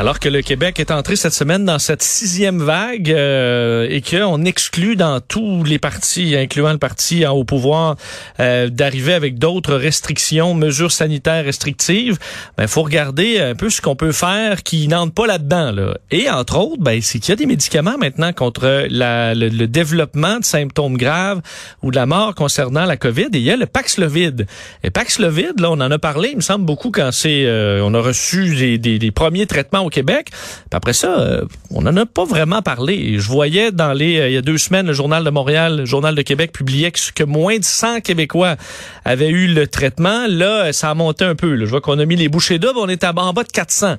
Alors que le Québec est entré cette semaine dans cette sixième vague euh, et qu'on exclut dans tous les partis, incluant le parti en haut pouvoir, euh, d'arriver avec d'autres restrictions, mesures sanitaires restrictives, il ben, faut regarder un peu ce qu'on peut faire qui n'entre pas là-dedans. Là. Et entre autres, ben, c'est qu'il y a des médicaments maintenant contre la, le, développement de symptômes graves ou de la mort concernant la COVID. Et il y a le Paxlovid. Et Paxlovid, là, on en a parlé, il me semble beaucoup quand c'est, euh, on a reçu des, des premiers traitements Québec. après ça, euh, on n'en a pas vraiment parlé. Je voyais dans les euh, il y a deux semaines le journal de Montréal, le journal de Québec publiait que, moins de 100 Québécois avaient eu le traitement. Là, ça a monté un peu. Je vois qu'on a mis les bouchées doubles, on est en bas de 400.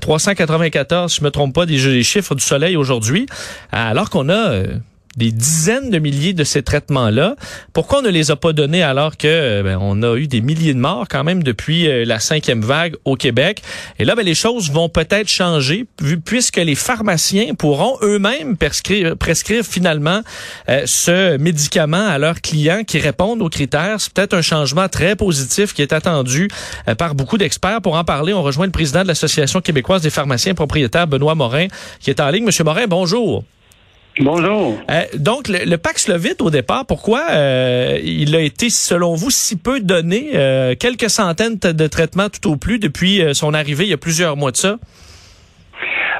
394, si je me trompe pas, des, chiffres du soleil aujourd'hui. Alors qu'on a euh, des dizaines de milliers de ces traitements-là. Pourquoi on ne les a pas donnés alors que euh, ben, on a eu des milliers de morts quand même depuis euh, la cinquième vague au Québec? Et là, ben, les choses vont peut-être changer vu, puisque les pharmaciens pourront eux-mêmes prescrire, prescrire finalement euh, ce médicament à leurs clients qui répondent aux critères. C'est peut-être un changement très positif qui est attendu par beaucoup d'experts. Pour en parler, on rejoint le président de l'Association québécoise des pharmaciens propriétaires, Benoît Morin, qui est en ligne. Monsieur Morin, bonjour. Bonjour. Euh, donc, le, le, Paxlovid, au départ, pourquoi euh, il a été, selon vous, si peu donné, euh, quelques centaines de traitements tout au plus depuis son arrivée il y a plusieurs mois de ça?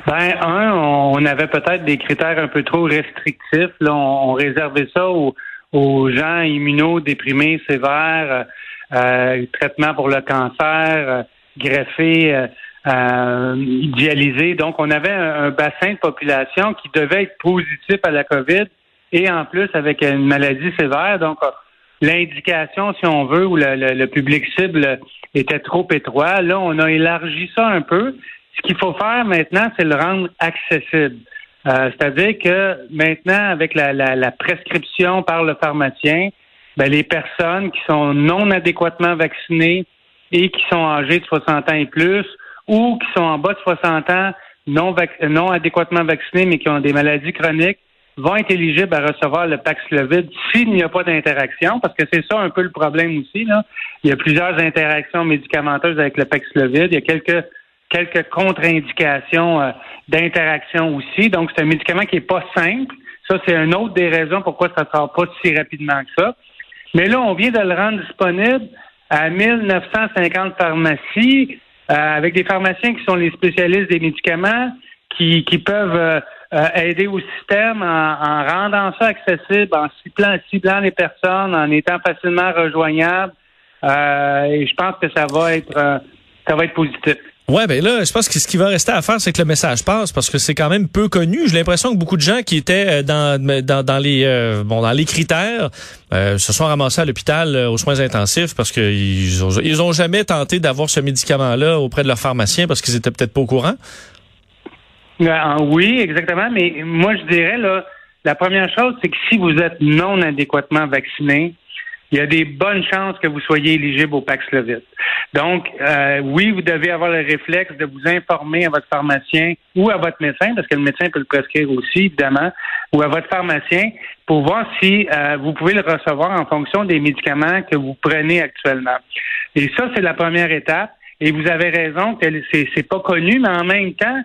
Ben, un, on avait peut-être des critères un peu trop restrictifs. Là, on, réservait ça aux, aux gens immunodéprimés sévères, traitements pour le cancer, greffés euh. Donc, on avait un, bassin de population qui devait être positif à la COVID et en plus avec une maladie sévère. Donc, l'indication, si on veut, ou le, public cible était trop étroit. Là, on a élargi ça un peu. Ce qu'il faut faire maintenant, c'est le rendre accessible. Euh, c'est-à-dire que maintenant, avec la, la, prescription par le pharmacien, ben, les personnes qui sont non adéquatement vaccinées et qui sont âgées de 60 ans et plus ou qui sont en bas de 60 ans, non, non adéquatement vaccinés, mais qui ont des maladies chroniques, vont être éligibles à recevoir le Paxlovid s'il n'y a pas d'interaction, parce que c'est ça un peu le problème aussi. Là. Il y a plusieurs interactions médicamenteuses avec le Paxlovid. Il y a quelques quelques contre-indications euh, d'interaction aussi. Donc, c'est un médicament qui n'est pas simple. Ça, c'est une autre des raisons pourquoi ça ne sort pas si rapidement que ça. Mais là, on vient de le rendre disponible à 1950 pharmacies avec des pharmaciens qui sont les spécialistes des médicaments, qui, qui peuvent euh, euh, aider au système en, rendant ça accessible, en ciblant, ciblant les personnes, en étant facilement rejoignables. et je pense que ça va être ça va être positif. Ouais, ben là, je pense que ce qui va rester à faire, c'est que le message passe parce que c'est quand même peu connu. J'ai l'impression que beaucoup de gens qui étaient euh, dans dans, dans les euh, bon dans les critères euh, se sont ramassés à l'hôpital aux soins intensifs parce qu'ils ont, ils ont jamais tenté d'avoir ce médicament-là auprès de leur pharmacien parce qu'ils étaient peut-être pas au courant. oui, exactement. Mais moi, je dirais là, la première chose, c'est que si vous êtes non adéquatement vacciné, il y a des bonnes chances que vous soyez éligible au Paxlovid. Donc, euh, oui, vous devez avoir le réflexe de vous informer à votre pharmacien ou à votre médecin, parce que le médecin peut le prescrire aussi, évidemment, ou à votre pharmacien, pour voir si euh, vous pouvez le recevoir en fonction des médicaments que vous prenez actuellement. Et ça, c'est la première étape. Et vous avez raison que c'est, pas connu, mais en même temps,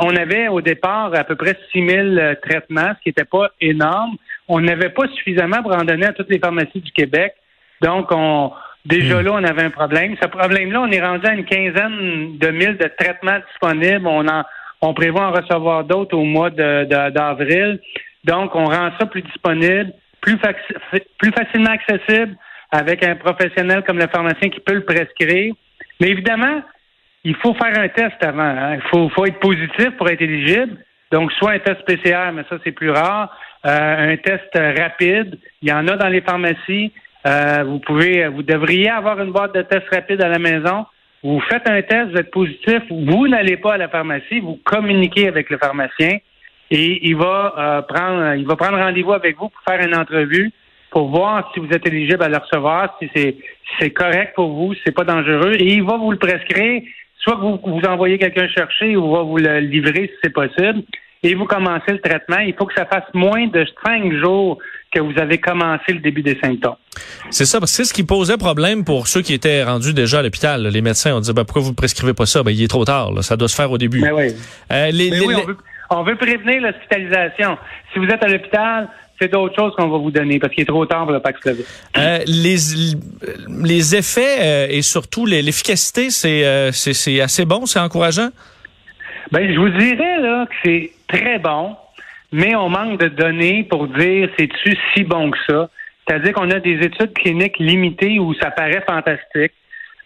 on avait au départ à peu près 6 000 euh, traitements, ce qui n'était pas énorme. On n'avait pas suffisamment pour en donner à toutes les pharmacies du Québec. Donc, on, déjà hmm. là, on avait un problème. Ce problème-là, on est rendu à une quinzaine de mille de traitements disponibles. On, en, on prévoit en recevoir d'autres au mois d'avril. Donc, on rend ça plus disponible, plus, plus facilement accessible avec un professionnel comme le pharmacien qui peut le prescrire. Mais évidemment, il faut faire un test avant. Hein. Il faut, faut, être positif pour être éligible. Donc, soit un test PCR, mais ça, c'est plus rare. Euh, un test rapide. Il y en a dans les pharmacies. Euh, vous pouvez, vous devriez avoir une boîte de tests rapides à la maison. Vous faites un test, vous êtes positif. Vous n'allez pas à la pharmacie. Vous communiquez avec le pharmacien et il va euh, prendre, il va prendre rendez-vous avec vous pour faire une entrevue pour voir si vous êtes éligible à le recevoir, si c'est c'est correct pour vous, si c'est pas dangereux, et il va vous le prescrire soit que vous, vous envoyez quelqu'un chercher ou va vous le livrer si c'est possible. Et vous commencez le traitement, il faut que ça fasse moins de cinq jours que vous avez commencé le début des symptômes. C'est ça, parce que c'est ce qui posait problème pour ceux qui étaient rendus déjà à l'hôpital. Les médecins ont dit ben, pourquoi vous ne prescrivez pas ça? Ben, il est trop tard, ça doit se faire au début. Mais oui. Euh, les, oui on, veut, prévenir l'hospitalisation. Si vous êtes à l'hôpital, c'est d'autres choses qu'on va vous donner parce qu'il est trop tard pour le Paxlovid. Euh, les, les effets euh, et surtout l'efficacité, c'est euh, c'est assez bon, c'est encourageant? Ben, je vous dirais là que c'est très bon, mais on manque de données pour dire c'est-tu si bon que ça? C'est-à-dire qu'on a des études cliniques limitées où ça paraît fantastique.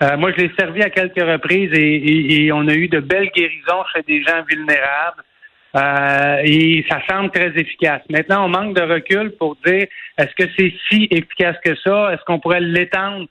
Euh, moi, je l'ai servi à quelques reprises et, on a eu de belles guérisons chez des gens vulnérables. Euh, et ça semble très efficace. Maintenant, on manque de recul pour dire est-ce que c'est si efficace que ça? Est-ce qu'on pourrait l'étendre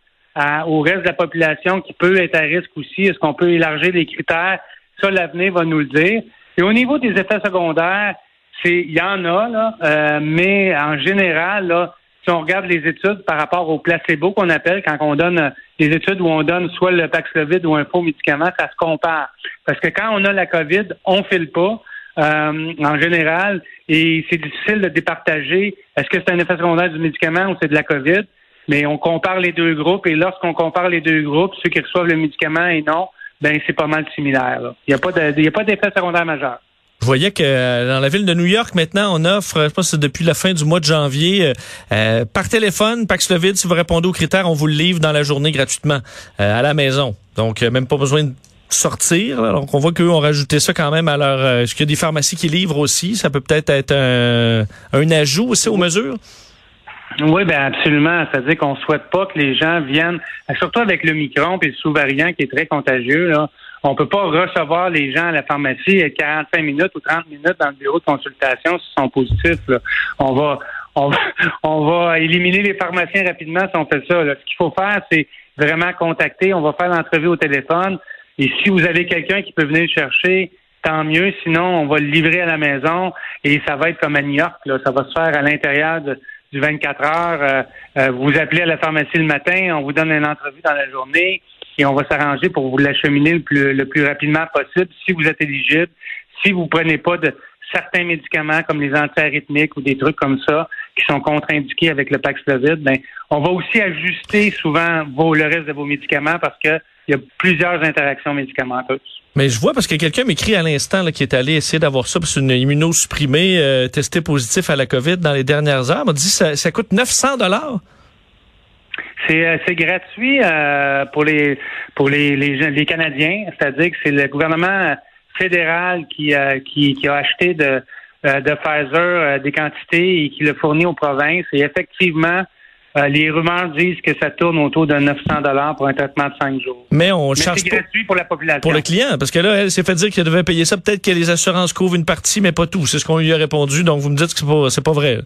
au reste de la population qui peut être à risque aussi? Est-ce qu'on peut élargir les critères? Ça, l'avenir va nous le dire. Et au niveau des effets secondaires, c'est il y en a, là, euh, mais en général, là, si on regarde les études par rapport au placebo qu'on appelle quand on donne des études où on donne soit le Paxlovid ou un faux médicament, ça se compare. Parce que quand on a la COVID, on file pas. Euh, en général, et c'est difficile de départager est-ce que c'est un effet secondaire du médicament ou c'est de la COVID, mais on compare les deux groupes et lorsqu'on compare les deux groupes, ceux qui reçoivent le médicament et non, ben c'est pas mal similaire. Il n'y a pas d'effet secondaire majeur. Je voyais que euh, dans la ville de New York, maintenant, on offre, je pense que depuis la fin du mois de janvier, euh, euh, par téléphone, Paxlovid, si vous répondez aux critères, on vous le livre dans la journée gratuitement à la maison. Donc, même pas besoin de sortir. Alors on voit qu'eux ont rajouté ça quand même à leur... Est-ce qu'il y a des pharmacies qui livrent aussi? Ça peut peut-être être un, un ajout aussi aux mesures? Oui, ben absolument. C'est-à-dire qu'on souhaite pas que les gens viennent, surtout avec le micron et le sous-variant qui est très contagieux, là, on peut pas recevoir les gens à la pharmacie 45 minutes ou 30 minutes dans le bureau de consultation s'ils sont positifs. On va on va, on va éliminer les pharmaciens rapidement si on fait ça. Ce qu'il faut faire, c'est vraiment contacter. On va faire l'entrevue au téléphone. Et si vous avez quelqu'un qui peut venir le chercher, tant mieux. Sinon, on va le livrer à la maison et ça va être comme à New York. Là. Ça va se faire à l'intérieur du 24 heures. Euh, euh, vous appelez à la pharmacie le matin, on vous donne une entrevue dans la journée et on va s'arranger pour vous l'acheminer le plus, le plus rapidement possible si vous êtes éligible. Si vous prenez pas de certains médicaments comme les antiarythmiques ou des trucs comme ça qui sont contre-indiqués avec le Paxlovid, ben, on va aussi ajuster souvent le reste de vos médicaments parce qu'il y a plusieurs interactions médicamenteuses. Mais je vois parce que quelqu'un m'écrit à l'instant qui est allé essayer d'avoir ça, c'est une immunosupprimée euh, testée positif à la COVID dans les dernières heures. m'a dit ça, ça coûte 900 dollars. Euh, c'est gratuit euh, pour les pour les, les, Canadiens, c'est-à-dire que c'est le gouvernement fédéral qui, euh, qui, qui, a acheté de, de Pfizer des quantités et qui le fournit aux provinces. Et effectivement, les rumeurs disent que ça tourne autour de 900 dollars pour un traitement de 5 jours. Mais on charge c'est gratuit pour la population. Pour le client, parce que là, elle s'est fait dire qu'elle devait payer ça. Peut-être que les assurances couvrent une partie, mais pas tout. C'est ce qu'on lui a répondu. Donc, vous me dites que c'est pas, c'est pas vrai.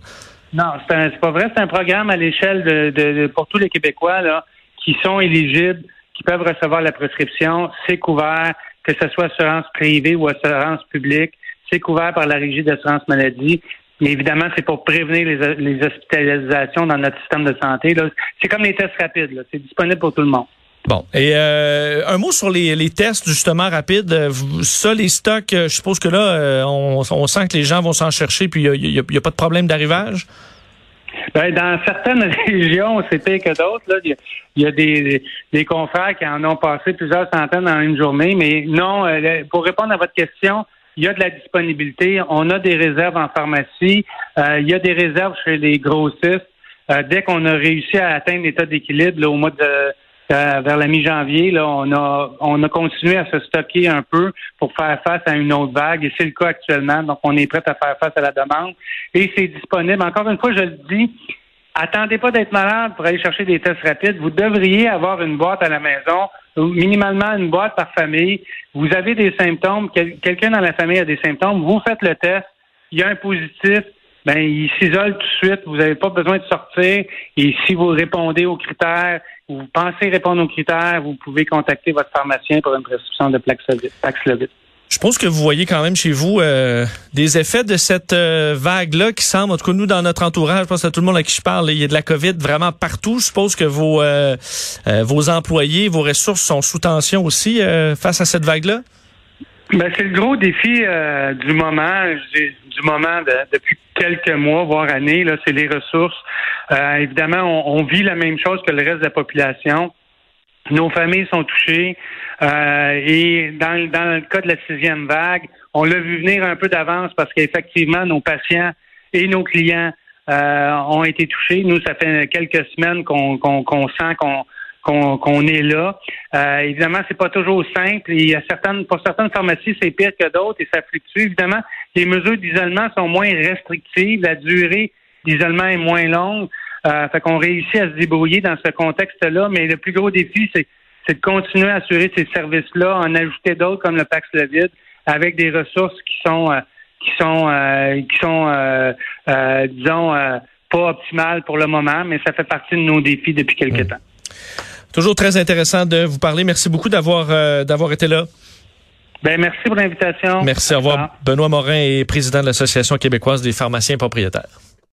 Non, c'est pas vrai. C'est un programme à l'échelle de, de, pour tous les Québécois là, qui sont éligibles, qui peuvent recevoir la prescription. C'est couvert, que ce soit assurance privée ou assurance publique. C'est couvert par la Régie d'assurance maladie. Mais évidemment, c'est pour prévenir les, les, hospitalisations dans notre système de santé. C'est comme les tests rapides. C'est disponible pour tout le monde. Bon, et euh, un mot sur les, les, tests justement rapides. Ça, les stocks, je suppose que là, euh, on, on, sent que les gens vont s'en chercher, puis il n'y a, pas de problème d'arrivage? Ben, dans certaines régions, c'est pire que d'autres. Il y a, des, des, confrères qui en ont passé plusieurs centaines dans une journée, mais non, euh, pour répondre à votre question, il y a de la disponibilité. On a des réserves en pharmacie. il y a des réserves chez les grossistes. dès qu'on a réussi à atteindre l'état d'équilibre au mois de euh, vers la mi-janvier, là, on a on a continué à se stocker un peu pour faire face à une autre vague, et c'est le cas actuellement. Donc, on est prêt à faire face à la demande. Et c'est disponible. Encore une fois, je le dis, attendez pas d'être malade pour aller chercher des tests rapides. Vous devriez avoir une boîte à la maison, minimalement une boîte par famille. Vous avez des symptômes, quelqu'un dans la famille a des symptômes, vous faites le test, il y a un positif, ben il s'isole tout de suite, vous n'avez pas besoin de sortir. Et si vous répondez aux critères, vous pensez répondre aux critères, vous pouvez contacter votre pharmacien pour une prescription de Paxlovid. Je pense que vous voyez quand même chez vous euh, des effets de cette euh, vague-là qui semble, en tout cas nous dans notre entourage, je pense à tout le monde à qui je parle, il y a de la COVID vraiment partout. Je suppose que vos, euh, vos employés, vos ressources sont sous tension aussi face à cette vague-là? Ben, c'est le gros défi euh, du moment, du moment depuis quelques mois, voire années, là, c'est les ressources. Euh, évidemment, on, vit la même chose que le reste de la population. Nos familles sont touchées euh, et dans, dans le cas de la sixième vague, on l'a vu venir un peu d'avance parce qu'effectivement, nos patients et nos clients ont été touchés. Nous, ça fait quelques semaines qu'on sent qu'on qu'on est là. Euh, évidemment, c'est pas toujours simple. Il y a certaines, pour certaines pharmacies, c'est pire que d'autres et ça fluctue. Évidemment, les mesures d'isolement sont moins restrictives, la durée d'isolement est moins longue. Euh, fait qu'on réussit à se débrouiller dans ce contexte-là, mais le plus gros défi, c'est, de continuer à assurer ces services-là, en ajouter d'autres comme le Paxlovid, avec des ressources qui sont euh, qui sont euh, qui sont euh, disons pas optimales pour le moment, mais ça fait partie de nos défis depuis quelques temps. Toujours très intéressant de vous parler. Merci beaucoup d'avoir d'avoir été là. Ben, merci pour l'invitation. Merci. Au revoir. Benoît Morin est président de l'Association québécoise des pharmaciens propriétaires.